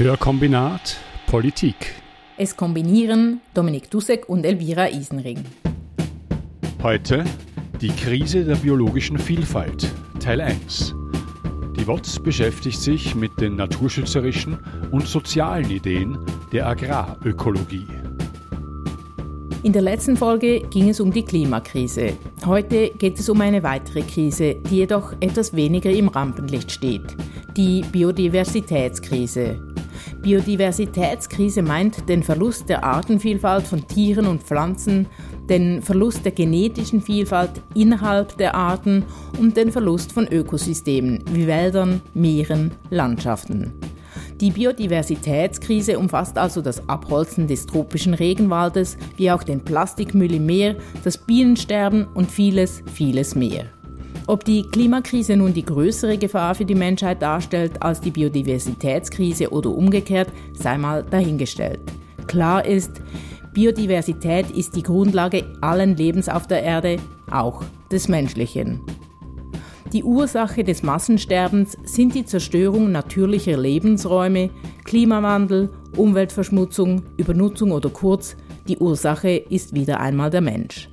Hörkombinat Politik. Es kombinieren Dominik Dussek und Elvira Isenring. Heute die Krise der biologischen Vielfalt, Teil 1. Die WOTS beschäftigt sich mit den naturschützerischen und sozialen Ideen der Agrarökologie. In der letzten Folge ging es um die Klimakrise. Heute geht es um eine weitere Krise, die jedoch etwas weniger im Rampenlicht steht. Die Biodiversitätskrise. Biodiversitätskrise meint den Verlust der Artenvielfalt von Tieren und Pflanzen, den Verlust der genetischen Vielfalt innerhalb der Arten und den Verlust von Ökosystemen wie Wäldern, Meeren, Landschaften. Die Biodiversitätskrise umfasst also das Abholzen des tropischen Regenwaldes, wie auch den Plastikmüll im Meer, das Bienensterben und vieles, vieles mehr. Ob die Klimakrise nun die größere Gefahr für die Menschheit darstellt als die Biodiversitätskrise oder umgekehrt, sei mal dahingestellt. Klar ist, Biodiversität ist die Grundlage allen Lebens auf der Erde, auch des menschlichen. Die Ursache des Massensterbens sind die Zerstörung natürlicher Lebensräume, Klimawandel, Umweltverschmutzung, Übernutzung oder kurz, die Ursache ist wieder einmal der Mensch.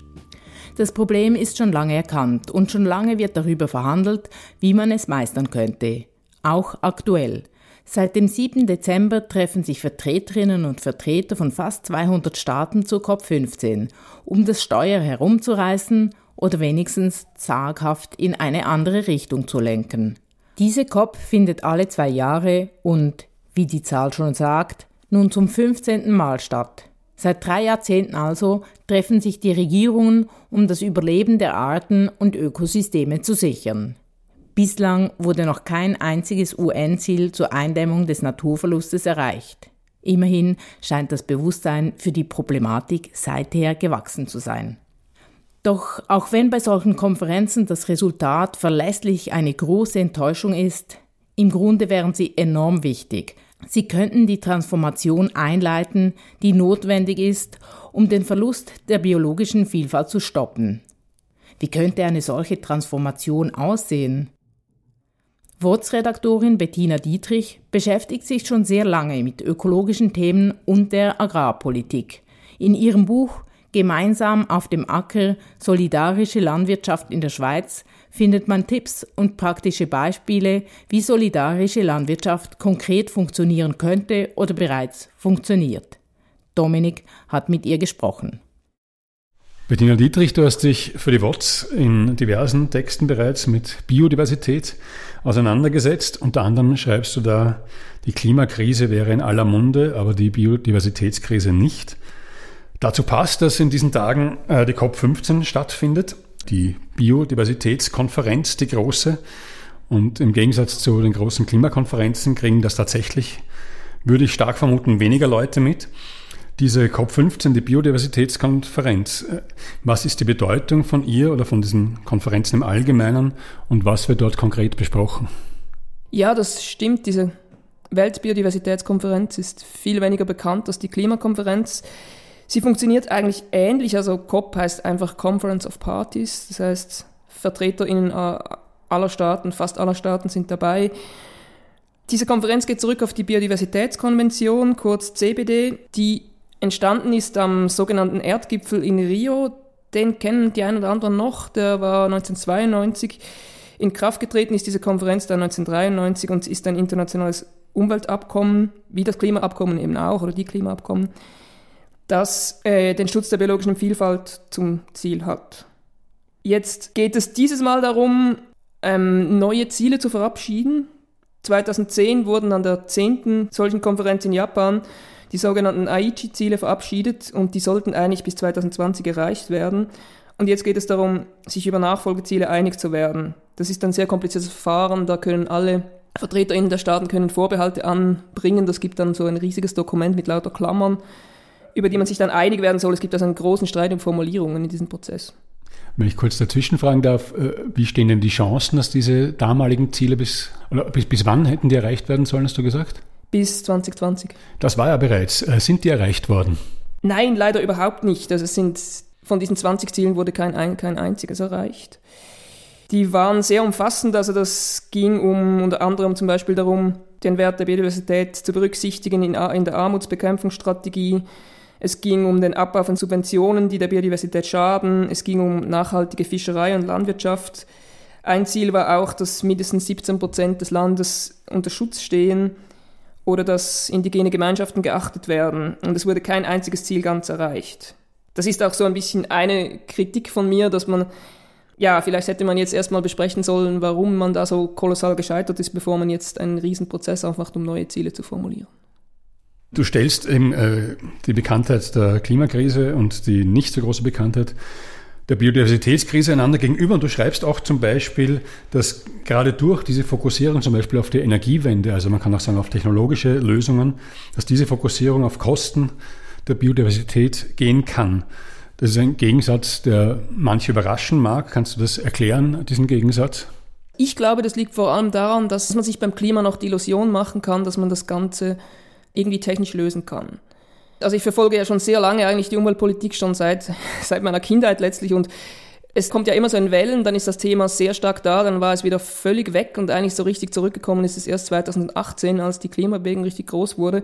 Das Problem ist schon lange erkannt und schon lange wird darüber verhandelt, wie man es meistern könnte. Auch aktuell. Seit dem 7. Dezember treffen sich Vertreterinnen und Vertreter von fast 200 Staaten zur COP15, um das Steuer herumzureißen oder wenigstens zaghaft in eine andere Richtung zu lenken. Diese COP findet alle zwei Jahre und, wie die Zahl schon sagt, nun zum 15. Mal statt. Seit drei Jahrzehnten also treffen sich die Regierungen, um das Überleben der Arten und Ökosysteme zu sichern. Bislang wurde noch kein einziges UN-Ziel zur Eindämmung des Naturverlustes erreicht. Immerhin scheint das Bewusstsein für die Problematik seither gewachsen zu sein. Doch auch wenn bei solchen Konferenzen das Resultat verlässlich eine große Enttäuschung ist, im Grunde wären sie enorm wichtig, Sie könnten die Transformation einleiten, die notwendig ist, um den Verlust der biologischen Vielfalt zu stoppen. Wie könnte eine solche Transformation aussehen? WOTS-Redaktorin Bettina Dietrich beschäftigt sich schon sehr lange mit ökologischen Themen und der Agrarpolitik. In ihrem Buch Gemeinsam auf dem Acker Solidarische Landwirtschaft in der Schweiz findet man Tipps und praktische Beispiele, wie solidarische Landwirtschaft konkret funktionieren könnte oder bereits funktioniert. Dominik hat mit ihr gesprochen. Bettina Dietrich, du hast dich für die WOTS in diversen Texten bereits mit Biodiversität auseinandergesetzt. Unter anderem schreibst du da, die Klimakrise wäre in aller Munde, aber die Biodiversitätskrise nicht. Dazu passt, dass in diesen Tagen äh, die COP15 stattfindet die Biodiversitätskonferenz, die große. Und im Gegensatz zu den großen Klimakonferenzen kriegen das tatsächlich, würde ich stark vermuten, weniger Leute mit. Diese COP15, die Biodiversitätskonferenz, äh, was ist die Bedeutung von ihr oder von diesen Konferenzen im Allgemeinen und was wird dort konkret besprochen? Ja, das stimmt. Diese Weltbiodiversitätskonferenz ist viel weniger bekannt als die Klimakonferenz. Sie funktioniert eigentlich ähnlich, also COP heißt einfach Conference of Parties, das heißt VertreterInnen aller Staaten, fast aller Staaten sind dabei. Diese Konferenz geht zurück auf die Biodiversitätskonvention, kurz CBD, die entstanden ist am sogenannten Erdgipfel in Rio. Den kennen die einen oder anderen noch, der war 1992. In Kraft getreten ist diese Konferenz dann 1993 und ist ein internationales Umweltabkommen, wie das Klimaabkommen eben auch, oder die Klimaabkommen das äh, den Schutz der biologischen Vielfalt zum Ziel hat. Jetzt geht es dieses Mal darum, ähm, neue Ziele zu verabschieden. 2010 wurden an der 10. solchen Konferenz in Japan die sogenannten Aichi-Ziele verabschiedet und die sollten eigentlich bis 2020 erreicht werden. Und jetzt geht es darum, sich über Nachfolgeziele einig zu werden. Das ist ein sehr kompliziertes Verfahren, da können alle VertreterInnen der Staaten können Vorbehalte anbringen. Das gibt dann so ein riesiges Dokument mit lauter Klammern über die man sich dann einig werden soll. Es gibt also einen großen Streit um Formulierungen in diesem Prozess. Wenn ich kurz dazwischen fragen darf, äh, wie stehen denn die Chancen, dass diese damaligen Ziele bis, bis, bis wann hätten die erreicht werden sollen, hast du gesagt? Bis 2020. Das war ja bereits. Äh, sind die erreicht worden? Nein, leider überhaupt nicht. Also es sind, von diesen 20 Zielen wurde kein, kein einziges erreicht. Die waren sehr umfassend, also das ging um unter anderem zum Beispiel darum, den Wert der Biodiversität zu berücksichtigen in, in der Armutsbekämpfungsstrategie. Es ging um den Abbau von Subventionen, die der Biodiversität schaden. Es ging um nachhaltige Fischerei und Landwirtschaft. Ein Ziel war auch, dass mindestens 17 Prozent des Landes unter Schutz stehen oder dass indigene Gemeinschaften geachtet werden. Und es wurde kein einziges Ziel ganz erreicht. Das ist auch so ein bisschen eine Kritik von mir, dass man, ja, vielleicht hätte man jetzt erstmal besprechen sollen, warum man da so kolossal gescheitert ist, bevor man jetzt einen Riesenprozess aufmacht, um neue Ziele zu formulieren. Du stellst eben äh, die Bekanntheit der Klimakrise und die nicht so große Bekanntheit der Biodiversitätskrise einander gegenüber und du schreibst auch zum Beispiel, dass gerade durch diese Fokussierung zum Beispiel auf die Energiewende, also man kann auch sagen auf technologische Lösungen, dass diese Fokussierung auf Kosten der Biodiversität gehen kann. Das ist ein Gegensatz, der manche überraschen mag. Kannst du das erklären, diesen Gegensatz? Ich glaube, das liegt vor allem daran, dass man sich beim Klima noch die Illusion machen kann, dass man das Ganze irgendwie technisch lösen kann. Also ich verfolge ja schon sehr lange eigentlich die Umweltpolitik, schon seit, seit meiner Kindheit letztlich und es kommt ja immer so in Wellen, dann ist das Thema sehr stark da, dann war es wieder völlig weg und eigentlich so richtig zurückgekommen ist es erst 2018, als die Klimabewegung richtig groß wurde.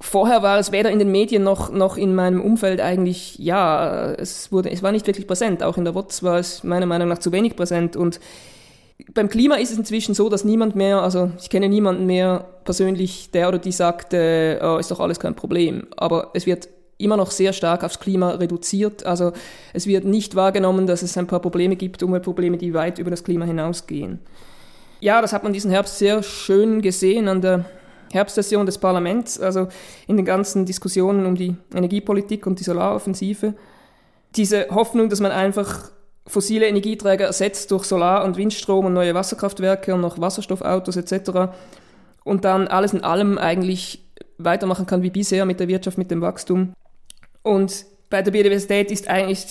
Vorher war es weder in den Medien noch, noch in meinem Umfeld eigentlich, ja, es wurde, es war nicht wirklich präsent. Auch in der WOTS war es meiner Meinung nach zu wenig präsent und beim Klima ist es inzwischen so, dass niemand mehr, also ich kenne niemanden mehr persönlich, der oder die sagt, äh, oh, ist doch alles kein Problem. Aber es wird immer noch sehr stark aufs Klima reduziert. Also es wird nicht wahrgenommen, dass es ein paar Probleme gibt, Umweltprobleme, die weit über das Klima hinausgehen. Ja, das hat man diesen Herbst sehr schön gesehen an der Herbstsession des Parlaments, also in den ganzen Diskussionen um die Energiepolitik und die Solaroffensive. Diese Hoffnung, dass man einfach fossile Energieträger ersetzt durch Solar- und Windstrom und neue Wasserkraftwerke und noch Wasserstoffautos etc. Und dann alles in allem eigentlich weitermachen kann wie bisher mit der Wirtschaft, mit dem Wachstum. Und bei der Biodiversität ist eigentlich,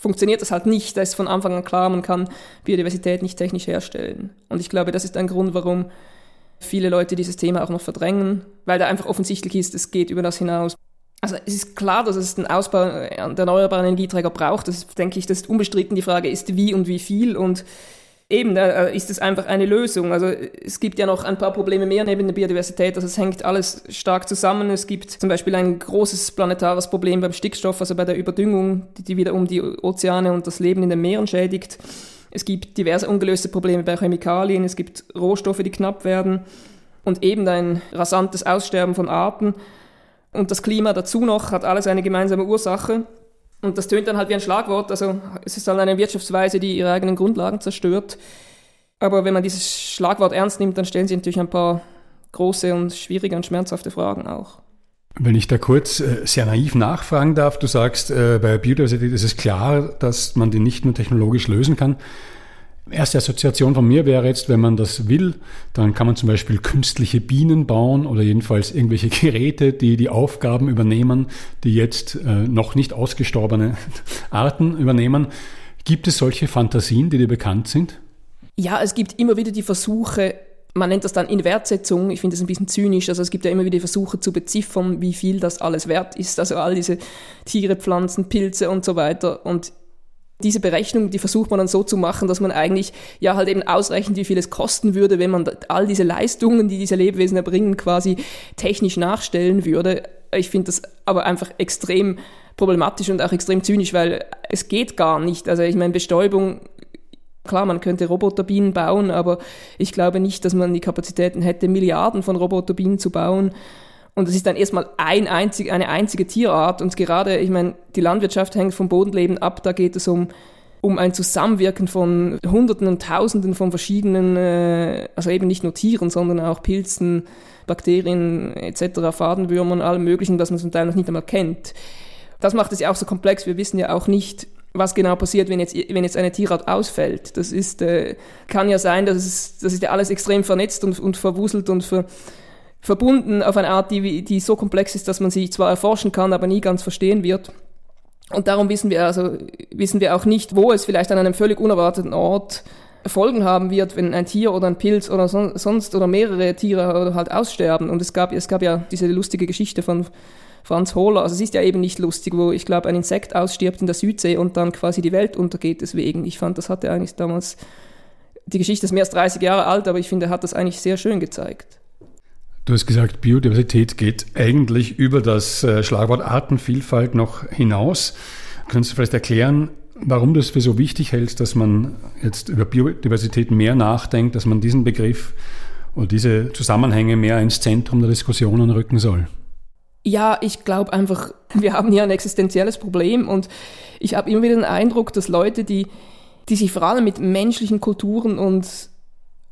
funktioniert das halt nicht. Da ist von Anfang an klar, man kann Biodiversität nicht technisch herstellen. Und ich glaube, das ist ein Grund, warum viele Leute dieses Thema auch noch verdrängen, weil da einfach offensichtlich ist, es geht über das hinaus. Also es ist klar, dass es den Ausbau der erneuerbaren Energieträger braucht. Das denke ich, das ist unbestritten. Die Frage ist, wie und wie viel. Und eben, da ist es einfach eine Lösung. Also es gibt ja noch ein paar Probleme mehr neben der Biodiversität. Also es hängt alles stark zusammen. Es gibt zum Beispiel ein großes planetares Problem beim Stickstoff, also bei der Überdüngung, die wiederum die Ozeane und das Leben in den Meeren schädigt. Es gibt diverse ungelöste Probleme bei Chemikalien. Es gibt Rohstoffe, die knapp werden. Und eben ein rasantes Aussterben von Arten und das Klima dazu noch hat alles eine gemeinsame Ursache. Und das tönt dann halt wie ein Schlagwort. Also es ist dann eine Wirtschaftsweise, die ihre eigenen Grundlagen zerstört. Aber wenn man dieses Schlagwort ernst nimmt, dann stellen sie natürlich ein paar große und schwierige und schmerzhafte Fragen auch. Wenn ich da kurz äh, sehr naiv nachfragen darf, du sagst, äh, bei Biodiversität ist es klar, dass man die nicht nur technologisch lösen kann. Erste Assoziation von mir wäre jetzt, wenn man das will, dann kann man zum Beispiel künstliche Bienen bauen oder jedenfalls irgendwelche Geräte, die die Aufgaben übernehmen, die jetzt äh, noch nicht ausgestorbene Arten übernehmen. Gibt es solche Fantasien, die dir bekannt sind? Ja, es gibt immer wieder die Versuche, man nennt das dann Inwertsetzung. Ich finde das ein bisschen zynisch. Also es gibt ja immer wieder Versuche zu beziffern, wie viel das alles wert ist. Also all diese Tiere, Pflanzen, Pilze und so weiter. Und diese Berechnung, die versucht man dann so zu machen, dass man eigentlich ja halt eben ausrechnet, wie viel es kosten würde, wenn man all diese Leistungen, die diese Lebewesen erbringen, quasi technisch nachstellen würde. Ich finde das aber einfach extrem problematisch und auch extrem zynisch, weil es geht gar nicht. Also ich meine, Bestäubung, klar, man könnte Roboterbienen bauen, aber ich glaube nicht, dass man die Kapazitäten hätte, Milliarden von Roboterbienen zu bauen. Und es ist dann erstmal ein einzig, eine einzige Tierart. Und gerade, ich meine, die Landwirtschaft hängt vom Bodenleben ab. Da geht es um, um ein Zusammenwirken von Hunderten und Tausenden von verschiedenen, äh, also eben nicht nur Tieren, sondern auch Pilzen, Bakterien etc., Fadenwürmern, allem Möglichen, das man zum Teil noch nicht einmal kennt. Das macht es ja auch so komplex. Wir wissen ja auch nicht, was genau passiert, wenn jetzt, wenn jetzt eine Tierart ausfällt. Das ist, äh, kann ja sein, dass es, das ist ja alles extrem vernetzt und, und verwuselt und ver, verbunden auf eine Art, die, die so komplex ist, dass man sie zwar erforschen kann, aber nie ganz verstehen wird. Und darum wissen wir also, wissen wir auch nicht, wo es vielleicht an einem völlig unerwarteten Ort Folgen haben wird, wenn ein Tier oder ein Pilz oder son sonst oder mehrere Tiere oder halt aussterben. Und es gab, es gab ja diese lustige Geschichte von, Franz Hohler. Also es ist ja eben nicht lustig, wo ich glaube, ein Insekt ausstirbt in der Südsee und dann quasi die Welt untergeht deswegen. Ich fand, das hatte eigentlich damals, die Geschichte ist mehr als 30 Jahre alt, aber ich finde, er hat das eigentlich sehr schön gezeigt. Du hast gesagt, Biodiversität geht eigentlich über das äh, Schlagwort Artenvielfalt noch hinaus. Kannst du vielleicht erklären, warum du es für so wichtig hältst, dass man jetzt über Biodiversität mehr nachdenkt, dass man diesen Begriff oder diese Zusammenhänge mehr ins Zentrum der Diskussionen rücken soll? Ja, ich glaube einfach, wir haben hier ein existenzielles Problem und ich habe immer wieder den Eindruck, dass Leute, die, die sich vor allem mit menschlichen Kulturen und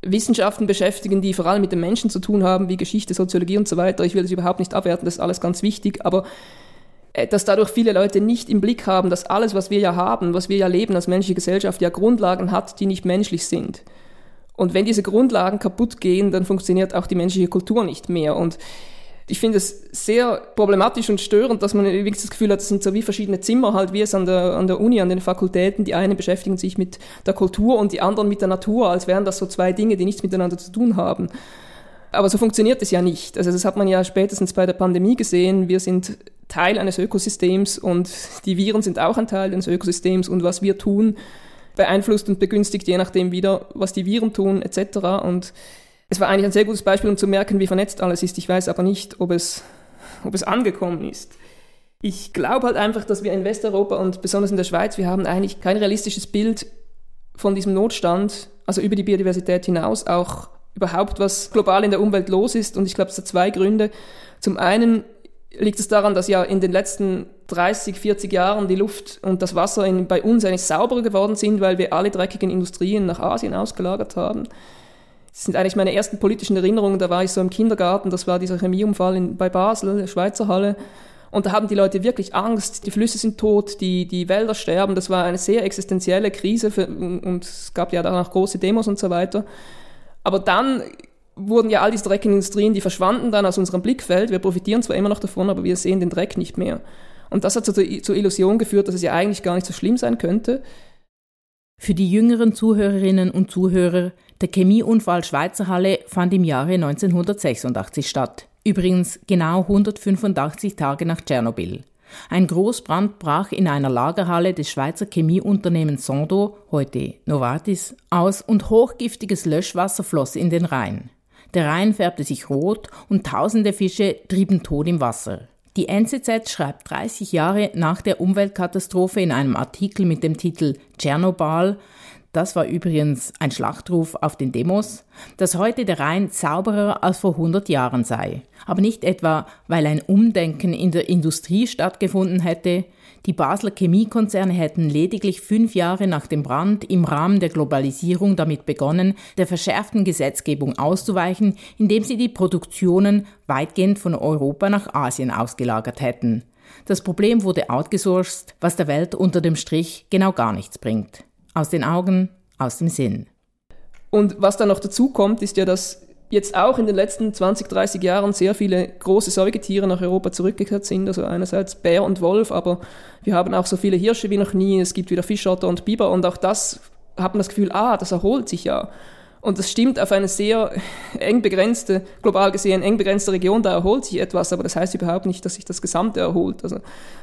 Wissenschaften beschäftigen, die vor allem mit den Menschen zu tun haben, wie Geschichte, Soziologie und so weiter. Ich will das überhaupt nicht abwerten, das ist alles ganz wichtig, aber äh, dass dadurch viele Leute nicht im Blick haben, dass alles, was wir ja haben, was wir ja leben als menschliche Gesellschaft, ja Grundlagen hat, die nicht menschlich sind. Und wenn diese Grundlagen kaputt gehen, dann funktioniert auch die menschliche Kultur nicht mehr. Und ich finde es sehr problematisch und störend, dass man wirklich das Gefühl hat, es sind so wie verschiedene Zimmer, halt wie es an der, an der Uni, an den Fakultäten. Die einen beschäftigen sich mit der Kultur und die anderen mit der Natur, als wären das so zwei Dinge, die nichts miteinander zu tun haben. Aber so funktioniert es ja nicht. Also das hat man ja spätestens bei der Pandemie gesehen. Wir sind Teil eines Ökosystems und die Viren sind auch ein Teil eines Ökosystems und was wir tun, beeinflusst und begünstigt je nachdem wieder, was die Viren tun etc. Und es war eigentlich ein sehr gutes Beispiel, um zu merken, wie vernetzt alles ist. Ich weiß aber nicht, ob es, ob es angekommen ist. Ich glaube halt einfach, dass wir in Westeuropa und besonders in der Schweiz, wir haben eigentlich kein realistisches Bild von diesem Notstand, also über die Biodiversität hinaus, auch überhaupt, was global in der Umwelt los ist. Und ich glaube, es hat zwei Gründe. Zum einen liegt es daran, dass ja in den letzten 30, 40 Jahren die Luft und das Wasser in, bei uns eigentlich sauberer geworden sind, weil wir alle dreckigen Industrien nach Asien ausgelagert haben. Das sind eigentlich meine ersten politischen Erinnerungen. Da war ich so im Kindergarten, das war dieser Chemieunfall in, bei Basel, der Schweizer Halle. Und da haben die Leute wirklich Angst, die Flüsse sind tot, die, die Wälder sterben. Das war eine sehr existenzielle Krise für, und es gab ja danach große Demos und so weiter. Aber dann wurden ja all diese dreckigen Industrien, die verschwanden dann aus unserem Blickfeld. Wir profitieren zwar immer noch davon, aber wir sehen den Dreck nicht mehr. Und das hat zur, zur Illusion geführt, dass es ja eigentlich gar nicht so schlimm sein könnte. Für die jüngeren Zuhörerinnen und Zuhörer, der Chemieunfall Schweizer Halle fand im Jahre 1986 statt. Übrigens genau 185 Tage nach Tschernobyl. Ein Großbrand brach in einer Lagerhalle des Schweizer Chemieunternehmens Sondo, heute Novartis, aus und hochgiftiges Löschwasser floss in den Rhein. Der Rhein färbte sich rot und tausende Fische trieben tot im Wasser. Die NZZ schreibt 30 Jahre nach der Umweltkatastrophe in einem Artikel mit dem Titel Tschernobyl, das war übrigens ein Schlachtruf auf den Demos, dass heute der Rhein sauberer als vor 100 Jahren sei. Aber nicht etwa, weil ein Umdenken in der Industrie stattgefunden hätte, die Basler Chemiekonzerne hätten lediglich fünf Jahre nach dem Brand im Rahmen der Globalisierung damit begonnen, der verschärften Gesetzgebung auszuweichen, indem sie die Produktionen weitgehend von Europa nach Asien ausgelagert hätten. Das Problem wurde outgesourced, was der Welt unter dem Strich genau gar nichts bringt. Aus den Augen, aus dem Sinn. Und was dann noch dazu kommt, ist ja, dass jetzt auch in den letzten 20, 30 Jahren sehr viele große Säugetiere nach Europa zurückgekehrt sind. Also einerseits Bär und Wolf, aber wir haben auch so viele Hirsche wie noch nie. Es gibt wieder Fischotter und Biber und auch das hat man das Gefühl, ah, das erholt sich ja. Und das stimmt auf eine sehr eng begrenzte, global gesehen eng begrenzte Region, da erholt sich etwas, aber das heißt überhaupt nicht, dass sich das Gesamte erholt. Also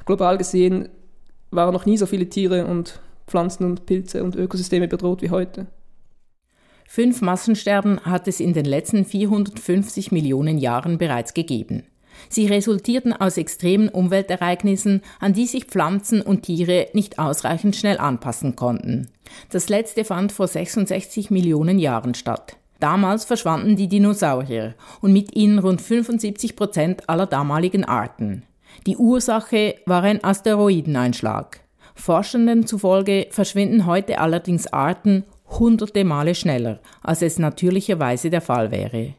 global gesehen waren noch nie so viele Tiere und Pflanzen und Pilze und Ökosysteme bedroht wie heute. Fünf Massensterben hat es in den letzten 450 Millionen Jahren bereits gegeben. Sie resultierten aus extremen Umweltereignissen, an die sich Pflanzen und Tiere nicht ausreichend schnell anpassen konnten. Das letzte fand vor 66 Millionen Jahren statt. Damals verschwanden die Dinosaurier und mit ihnen rund 75 Prozent aller damaligen Arten. Die Ursache war ein Asteroideneinschlag. Forschenden zufolge verschwinden heute allerdings Arten hunderte Male schneller, als es natürlicherweise der Fall wäre.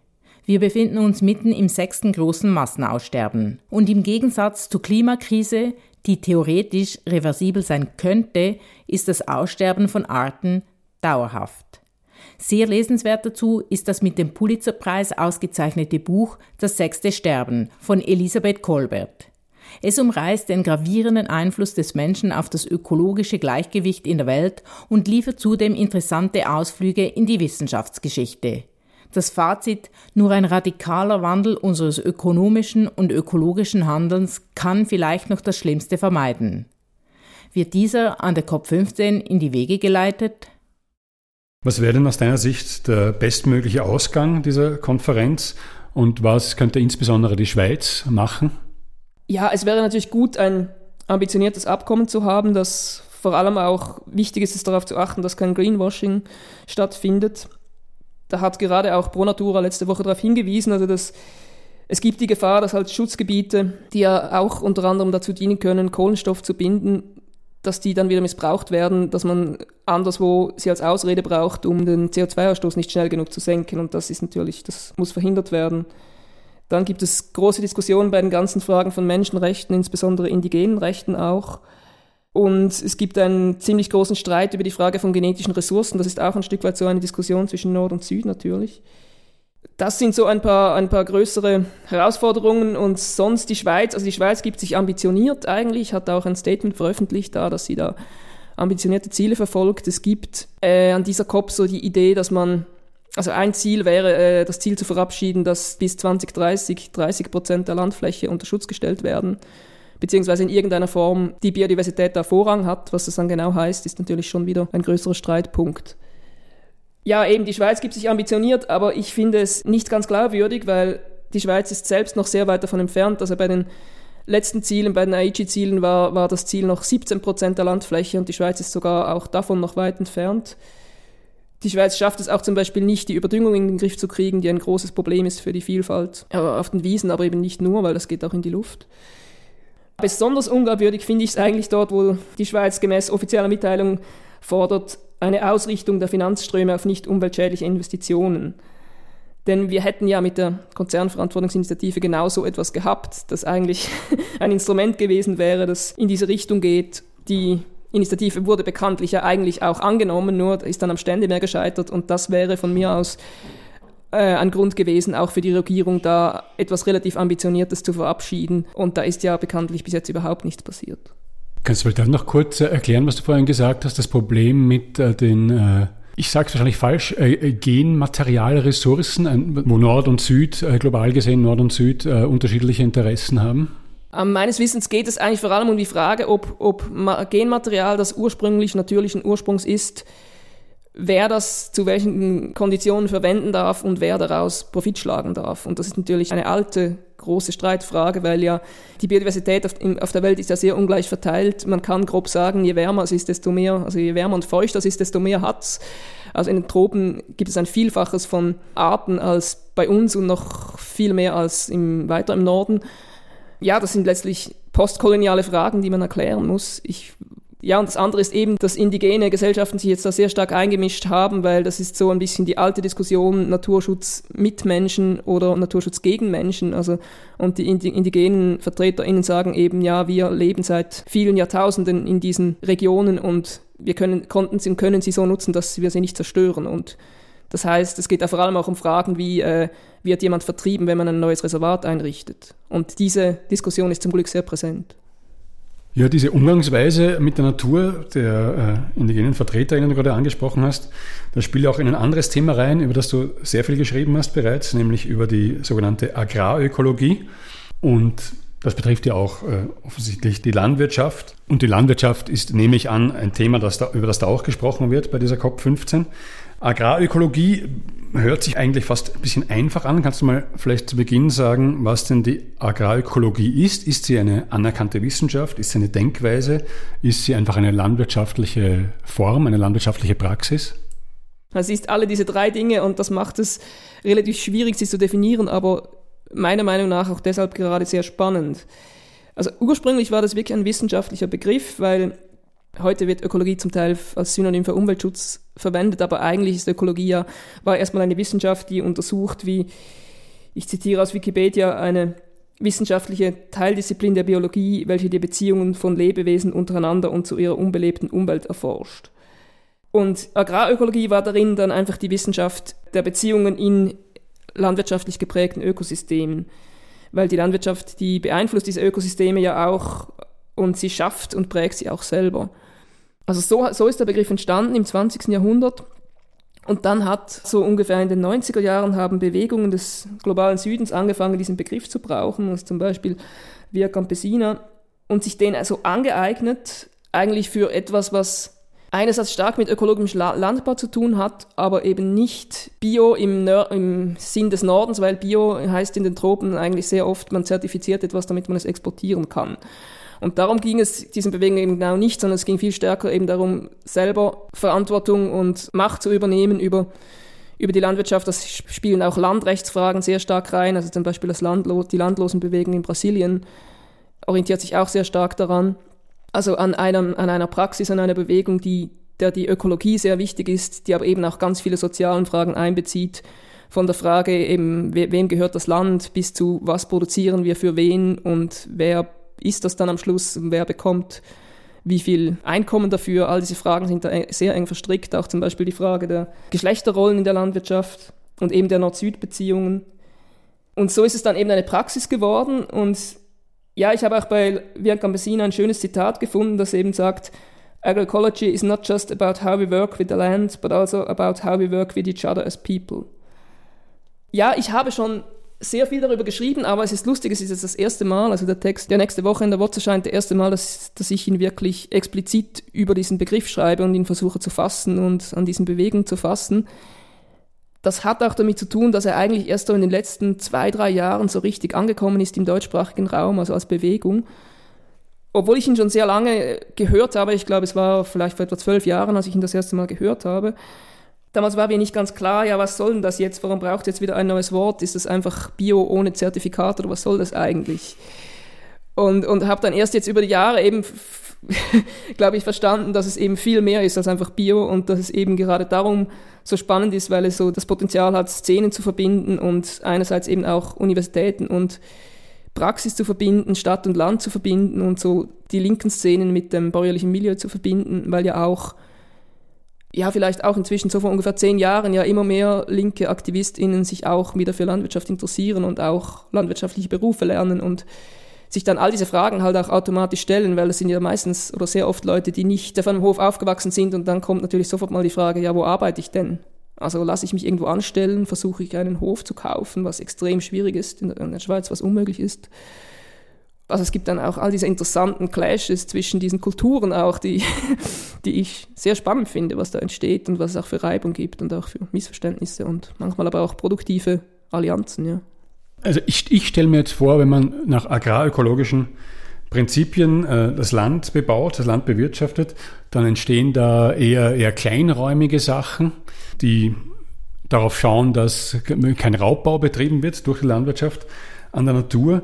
Wir befinden uns mitten im sechsten großen Massenaussterben. Und im Gegensatz zur Klimakrise, die theoretisch reversibel sein könnte, ist das Aussterben von Arten dauerhaft. Sehr lesenswert dazu ist das mit dem Pulitzerpreis ausgezeichnete Buch Das sechste Sterben von Elisabeth Kolbert. Es umreißt den gravierenden Einfluss des Menschen auf das ökologische Gleichgewicht in der Welt und liefert zudem interessante Ausflüge in die Wissenschaftsgeschichte. Das Fazit, nur ein radikaler Wandel unseres ökonomischen und ökologischen Handelns kann vielleicht noch das Schlimmste vermeiden. Wird dieser an der COP15 in die Wege geleitet? Was wäre denn aus deiner Sicht der bestmögliche Ausgang dieser Konferenz und was könnte insbesondere die Schweiz machen? Ja, es wäre natürlich gut, ein ambitioniertes Abkommen zu haben, das vor allem auch wichtig ist, es darauf zu achten, dass kein Greenwashing stattfindet. Da hat gerade auch Pro Natura letzte Woche darauf hingewiesen, also dass es gibt die Gefahr, dass halt Schutzgebiete, die ja auch unter anderem dazu dienen können, Kohlenstoff zu binden, dass die dann wieder missbraucht werden, dass man anderswo sie als Ausrede braucht, um den CO2-Ausstoß nicht schnell genug zu senken. Und das ist natürlich, das muss verhindert werden. Dann gibt es große Diskussionen bei den ganzen Fragen von Menschenrechten, insbesondere indigenen Rechten auch. Und es gibt einen ziemlich großen Streit über die Frage von genetischen Ressourcen. Das ist auch ein Stück weit so eine Diskussion zwischen Nord und Süd natürlich. Das sind so ein paar, ein paar größere Herausforderungen und sonst die Schweiz, also die Schweiz gibt sich ambitioniert eigentlich, hat auch ein Statement veröffentlicht da, dass sie da ambitionierte Ziele verfolgt. Es gibt äh, an dieser COP so die Idee, dass man, also ein Ziel wäre, äh, das Ziel zu verabschieden, dass bis 2030 30 Prozent der Landfläche unter Schutz gestellt werden beziehungsweise in irgendeiner Form die Biodiversität da Vorrang hat. Was das dann genau heißt, ist natürlich schon wieder ein größerer Streitpunkt. Ja, eben die Schweiz gibt sich ambitioniert, aber ich finde es nicht ganz glaubwürdig, weil die Schweiz ist selbst noch sehr weit davon entfernt. Also bei den letzten Zielen, bei den Aichi-Zielen war, war das Ziel noch 17 Prozent der Landfläche und die Schweiz ist sogar auch davon noch weit entfernt. Die Schweiz schafft es auch zum Beispiel nicht, die Überdüngung in den Griff zu kriegen, die ein großes Problem ist für die Vielfalt auf den Wiesen, aber eben nicht nur, weil das geht auch in die Luft. Besonders unglaubwürdig finde ich es eigentlich dort, wo die Schweiz gemäß offizieller Mitteilung fordert, eine Ausrichtung der Finanzströme auf nicht umweltschädliche Investitionen. Denn wir hätten ja mit der Konzernverantwortungsinitiative genauso etwas gehabt, das eigentlich ein Instrument gewesen wäre, das in diese Richtung geht. Die Initiative wurde bekanntlich ja eigentlich auch angenommen, nur ist dann am Stände mehr gescheitert und das wäre von mir aus äh, ein Grund gewesen, auch für die Regierung da etwas relativ Ambitioniertes zu verabschieden. Und da ist ja bekanntlich bis jetzt überhaupt nichts passiert. Kannst du vielleicht noch kurz äh, erklären, was du vorhin gesagt hast, das Problem mit äh, den äh, ich sage es wahrscheinlich falsch, äh, Genmaterialressourcen, wo Nord und Süd, äh, global gesehen Nord und Süd, äh, unterschiedliche Interessen haben? Ähm, meines Wissens geht es eigentlich vor allem um die Frage, ob, ob Genmaterial, das ursprünglich natürlichen Ursprungs ist, wer das zu welchen Konditionen verwenden darf und wer daraus Profit schlagen darf. Und das ist natürlich eine alte, große Streitfrage, weil ja die Biodiversität auf, auf der Welt ist ja sehr ungleich verteilt. Man kann grob sagen, je wärmer es ist, desto mehr, also je wärmer und feuchter es ist, desto mehr hat's. Also in den Tropen gibt es ein Vielfaches von Arten als bei uns und noch viel mehr als im, weiter im Norden. Ja, das sind letztlich postkoloniale Fragen, die man erklären muss. Ich ja, und das andere ist eben, dass indigene Gesellschaften sich jetzt da sehr stark eingemischt haben, weil das ist so ein bisschen die alte Diskussion Naturschutz mit Menschen oder Naturschutz gegen Menschen. Also, und die indigenen VertreterInnen sagen eben, ja, wir leben seit vielen Jahrtausenden in diesen Regionen und wir können, konnten sie und können sie so nutzen, dass wir sie nicht zerstören. Und das heißt, es geht da vor allem auch um Fragen wie, äh, wird jemand vertrieben, wenn man ein neues Reservat einrichtet? Und diese Diskussion ist zum Glück sehr präsent. Ja, diese Umgangsweise mit der Natur der äh, indigenen VertreterInnen, die du gerade angesprochen hast, da spielt auch in ein anderes Thema rein, über das du sehr viel geschrieben hast bereits, nämlich über die sogenannte Agrarökologie. Und das betrifft ja auch äh, offensichtlich die Landwirtschaft. Und die Landwirtschaft ist, nehme ich an, ein Thema, das da, über das da auch gesprochen wird bei dieser COP15. Agrarökologie hört sich eigentlich fast ein bisschen einfach an. Kannst du mal vielleicht zu Beginn sagen, was denn die Agrarökologie ist? Ist sie eine anerkannte Wissenschaft? Ist sie eine Denkweise? Ist sie einfach eine landwirtschaftliche Form, eine landwirtschaftliche Praxis? Es ist alle diese drei Dinge und das macht es relativ schwierig, sie zu definieren, aber meiner Meinung nach auch deshalb gerade sehr spannend. Also ursprünglich war das wirklich ein wissenschaftlicher Begriff, weil Heute wird Ökologie zum Teil als Synonym für Umweltschutz verwendet, aber eigentlich ist Ökologie ja, war erstmal eine Wissenschaft, die untersucht, wie, ich zitiere aus Wikipedia, eine wissenschaftliche Teildisziplin der Biologie, welche die Beziehungen von Lebewesen untereinander und zu ihrer unbelebten Umwelt erforscht. Und Agrarökologie war darin dann einfach die Wissenschaft der Beziehungen in landwirtschaftlich geprägten Ökosystemen, weil die Landwirtschaft, die beeinflusst diese Ökosysteme ja auch und sie schafft und prägt sie auch selber. Also so, so ist der Begriff entstanden im 20. Jahrhundert. Und dann hat so ungefähr in den 90er Jahren haben Bewegungen des globalen Südens angefangen, diesen Begriff zu brauchen, also zum Beispiel Via Campesina, und sich den also angeeignet, eigentlich für etwas, was einerseits stark mit ökologischem Landbau zu tun hat, aber eben nicht Bio im, im Sinn des Nordens, weil Bio heißt in den Tropen eigentlich sehr oft, man zertifiziert etwas, damit man es exportieren kann. Und darum ging es diesen Bewegungen eben genau nicht, sondern es ging viel stärker eben darum, selber Verantwortung und Macht zu übernehmen über, über die Landwirtschaft. Das spielen auch Landrechtsfragen sehr stark rein. Also zum Beispiel das Landlo die Landlosenbewegung in Brasilien orientiert sich auch sehr stark daran. Also an, einem, an einer Praxis, an einer Bewegung, die, der die Ökologie sehr wichtig ist, die aber eben auch ganz viele sozialen Fragen einbezieht. Von der Frage eben, we, wem gehört das Land, bis zu was produzieren wir für wen und wer ist das dann am Schluss, wer bekommt wie viel Einkommen dafür. All diese Fragen sind da sehr eng verstrickt. Auch zum Beispiel die Frage der Geschlechterrollen in der Landwirtschaft und eben der Nord-Süd-Beziehungen. Und so ist es dann eben eine Praxis geworden. Und ja, ich habe auch bei Vian Campesina ein schönes Zitat gefunden, das eben sagt, Agroecology is not just about how we work with the land, but also about how we work with each other as people. Ja, ich habe schon sehr viel darüber geschrieben, aber es ist lustig, es ist jetzt das erste Mal, also der Text, der nächste Woche in der WOTS erscheint, der erste Mal, dass, dass ich ihn wirklich explizit über diesen Begriff schreibe und ihn versuche zu fassen und an diesen Bewegungen zu fassen. Das hat auch damit zu tun, dass er eigentlich erst so in den letzten zwei, drei Jahren so richtig angekommen ist im deutschsprachigen Raum, also als Bewegung. Obwohl ich ihn schon sehr lange gehört habe, ich glaube, es war vielleicht vor etwa zwölf Jahren, als ich ihn das erste Mal gehört habe, Damals war mir nicht ganz klar, ja, was soll denn das jetzt? Warum braucht jetzt wieder ein neues Wort? Ist das einfach Bio ohne Zertifikat oder was soll das eigentlich? Und, und habe dann erst jetzt über die Jahre eben, glaube ich, verstanden, dass es eben viel mehr ist als einfach Bio und dass es eben gerade darum so spannend ist, weil es so das Potenzial hat, Szenen zu verbinden und einerseits eben auch Universitäten und Praxis zu verbinden, Stadt und Land zu verbinden und so die linken Szenen mit dem bäuerlichen Milieu zu verbinden, weil ja auch ja, vielleicht auch inzwischen so vor ungefähr zehn Jahren ja immer mehr linke AktivistInnen sich auch wieder für Landwirtschaft interessieren und auch landwirtschaftliche Berufe lernen und sich dann all diese Fragen halt auch automatisch stellen, weil es sind ja meistens oder sehr oft Leute, die nicht auf einem Hof aufgewachsen sind und dann kommt natürlich sofort mal die Frage, ja, wo arbeite ich denn? Also lasse ich mich irgendwo anstellen, versuche ich einen Hof zu kaufen, was extrem schwierig ist in der Schweiz, was unmöglich ist also es gibt dann auch all diese interessanten Clashes zwischen diesen Kulturen auch, die, die ich sehr spannend finde, was da entsteht und was es auch für Reibung gibt und auch für Missverständnisse und manchmal aber auch produktive Allianzen, ja. Also ich, ich stelle mir jetzt vor, wenn man nach agrarökologischen Prinzipien äh, das Land bebaut, das Land bewirtschaftet, dann entstehen da eher, eher kleinräumige Sachen, die darauf schauen, dass kein Raubbau betrieben wird durch die Landwirtschaft an der Natur.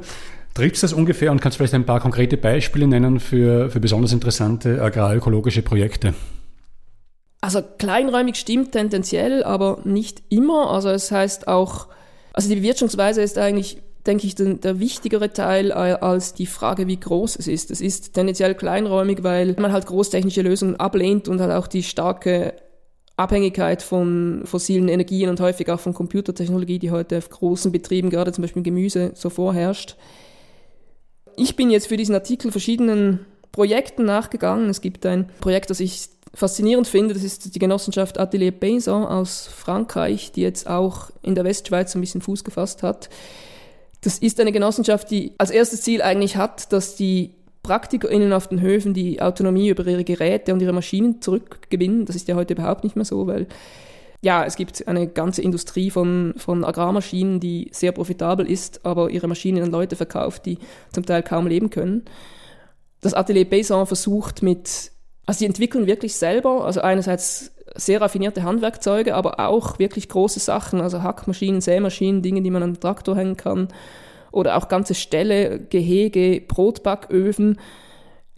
Trifft es das ungefähr und kannst vielleicht ein paar konkrete Beispiele nennen für, für besonders interessante agrarökologische Projekte? Also kleinräumig stimmt tendenziell, aber nicht immer. Also es heißt auch, also die Bewirtschaftsweise ist eigentlich, denke ich, der, der wichtigere Teil als die Frage, wie groß es ist. Es ist tendenziell kleinräumig, weil man halt großtechnische Lösungen ablehnt und halt auch die starke Abhängigkeit von fossilen Energien und häufig auch von Computertechnologie, die heute auf großen Betrieben, gerade zum Beispiel Gemüse, so vorherrscht ich bin jetzt für diesen Artikel verschiedenen Projekten nachgegangen. Es gibt ein Projekt, das ich faszinierend finde, das ist die Genossenschaft Atelier Paysan aus Frankreich, die jetzt auch in der Westschweiz ein bisschen Fuß gefasst hat. Das ist eine Genossenschaft, die als erstes Ziel eigentlich hat, dass die PraktikerInnen auf den Höfen die Autonomie über ihre Geräte und ihre Maschinen zurückgewinnen. Das ist ja heute überhaupt nicht mehr so, weil ja, es gibt eine ganze Industrie von, von Agrarmaschinen, die sehr profitabel ist, aber ihre Maschinen an Leute verkauft, die zum Teil kaum leben können. Das Atelier Paysan versucht mit, also sie entwickeln wirklich selber, also einerseits sehr raffinierte Handwerkzeuge, aber auch wirklich große Sachen, also Hackmaschinen, Sämaschinen, Dinge, die man an den Traktor hängen kann, oder auch ganze Ställe, Gehege, Brotbacköfen,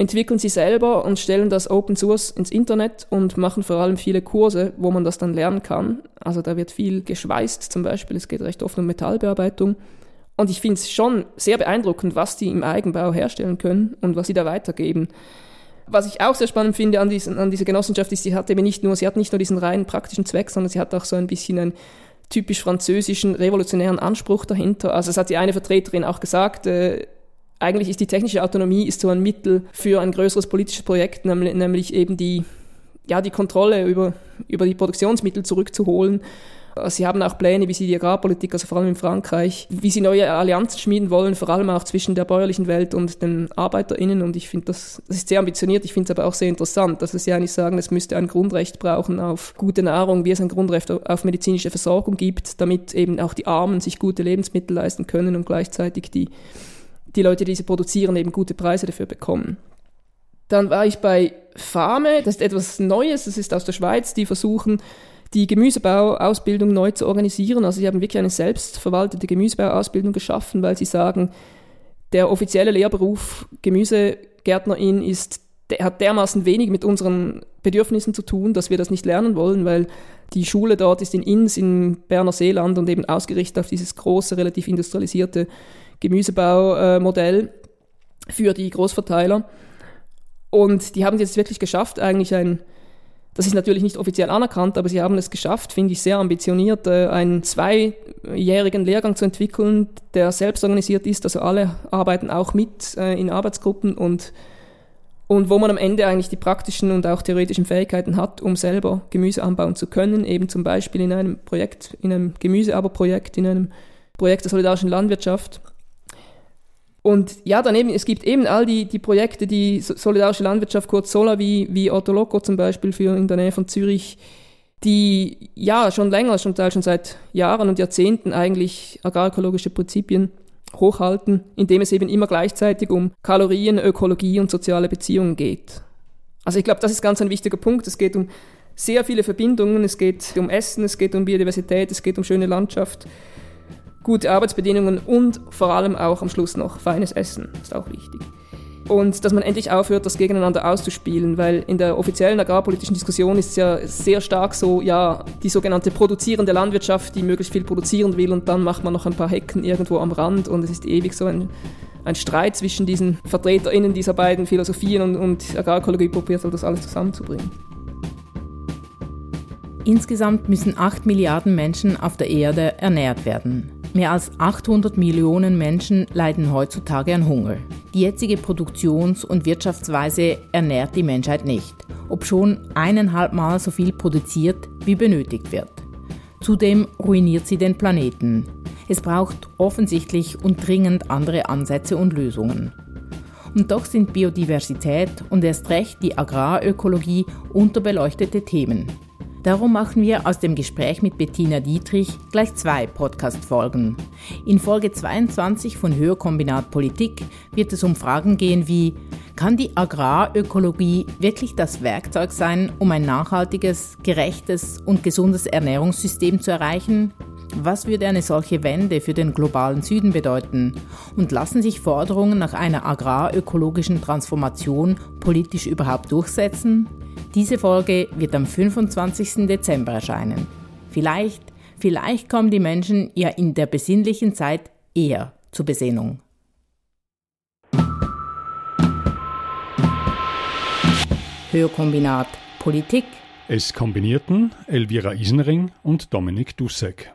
entwickeln sie selber und stellen das Open Source ins Internet und machen vor allem viele Kurse, wo man das dann lernen kann. Also da wird viel geschweißt zum Beispiel, es geht recht oft um Metallbearbeitung. Und ich finde es schon sehr beeindruckend, was die im Eigenbau herstellen können und was sie da weitergeben. Was ich auch sehr spannend finde an, diesen, an dieser Genossenschaft ist, sie hat eben nicht nur, sie hat nicht nur diesen rein praktischen Zweck, sondern sie hat auch so ein bisschen einen typisch französischen revolutionären Anspruch dahinter. Also es hat die eine Vertreterin auch gesagt, äh, eigentlich ist die technische Autonomie ist so ein Mittel für ein größeres politisches Projekt, nämlich, nämlich eben die ja, die Kontrolle über, über die Produktionsmittel zurückzuholen. Sie haben auch Pläne, wie sie die Agrarpolitik, also vor allem in Frankreich, wie sie neue Allianzen schmieden wollen, vor allem auch zwischen der bäuerlichen Welt und den ArbeiterInnen. Und ich finde, das, das ist sehr ambitioniert. Ich finde es aber auch sehr interessant, dass sie eigentlich sagen, es müsste ein Grundrecht brauchen auf gute Nahrung, wie es ein Grundrecht auf medizinische Versorgung gibt, damit eben auch die Armen sich gute Lebensmittel leisten können und gleichzeitig die, die Leute, die sie produzieren, eben gute Preise dafür bekommen. Dann war ich bei Fame, das ist etwas Neues, das ist aus der Schweiz, die versuchen, die Gemüsebauausbildung neu zu organisieren. Also sie haben wirklich eine selbstverwaltete Gemüsebauausbildung geschaffen, weil sie sagen, der offizielle Lehrberuf Gemüsegärtnerin ist, der hat dermaßen wenig mit unseren Bedürfnissen zu tun, dass wir das nicht lernen wollen, weil die Schule dort ist in Inns im Berner Seeland und eben ausgerichtet auf dieses große, relativ industrialisierte Gemüsebaumodell für die Großverteiler. Und die haben es jetzt wirklich geschafft, eigentlich ein, das ist natürlich nicht offiziell anerkannt, aber sie haben es geschafft, finde ich sehr ambitioniert, äh, einen zweijährigen Lehrgang zu entwickeln, der selbst organisiert ist. Also alle arbeiten auch mit äh, in Arbeitsgruppen und, und wo man am Ende eigentlich die praktischen und auch theoretischen Fähigkeiten hat, um selber Gemüse anbauen zu können. Eben zum Beispiel in einem Projekt, in einem Gemüseaberprojekt, in einem Projekt der solidarischen Landwirtschaft. Und ja, daneben, es gibt eben all die, die Projekte, die Solidarische Landwirtschaft, kurz Sola, wie, wie Otto Loco zum Beispiel für in der Nähe von Zürich, die ja schon länger, schon, schon seit Jahren und Jahrzehnten eigentlich agrarökologische Prinzipien hochhalten, indem es eben immer gleichzeitig um Kalorien, Ökologie und soziale Beziehungen geht. Also ich glaube, das ist ganz ein wichtiger Punkt. Es geht um sehr viele Verbindungen, es geht um Essen, es geht um Biodiversität, es geht um schöne Landschaft gute Arbeitsbedingungen und vor allem auch am Schluss noch feines Essen, ist auch wichtig. Und dass man endlich aufhört, das gegeneinander auszuspielen, weil in der offiziellen agrarpolitischen Diskussion ist es ja sehr stark so, ja, die sogenannte produzierende Landwirtschaft, die möglichst viel produzieren will und dann macht man noch ein paar Hecken irgendwo am Rand und es ist ewig so ein, ein Streit zwischen diesen VertreterInnen dieser beiden Philosophien und, und Agrarökologie probiert halt das alles zusammenzubringen. Insgesamt müssen 8 Milliarden Menschen auf der Erde ernährt werden. Mehr als 800 Millionen Menschen leiden heutzutage an Hunger. Die jetzige Produktions- und Wirtschaftsweise ernährt die Menschheit nicht, obschon eineinhalb Mal so viel produziert, wie benötigt wird. Zudem ruiniert sie den Planeten. Es braucht offensichtlich und dringend andere Ansätze und Lösungen. Und doch sind Biodiversität und erst recht die Agrarökologie unterbeleuchtete Themen. Darum machen wir aus dem Gespräch mit Bettina Dietrich gleich zwei Podcast-Folgen. In Folge 22 von Hörkombinat Politik wird es um Fragen gehen wie, kann die Agrarökologie wirklich das Werkzeug sein, um ein nachhaltiges, gerechtes und gesundes Ernährungssystem zu erreichen? Was würde eine solche Wende für den globalen Süden bedeuten? Und lassen sich Forderungen nach einer agrarökologischen Transformation politisch überhaupt durchsetzen? Diese Folge wird am 25. Dezember erscheinen. Vielleicht, vielleicht kommen die Menschen ja in der besinnlichen Zeit eher zur Besinnung. Hörkombinat Politik. Es kombinierten Elvira Isenring und Dominik Dussek.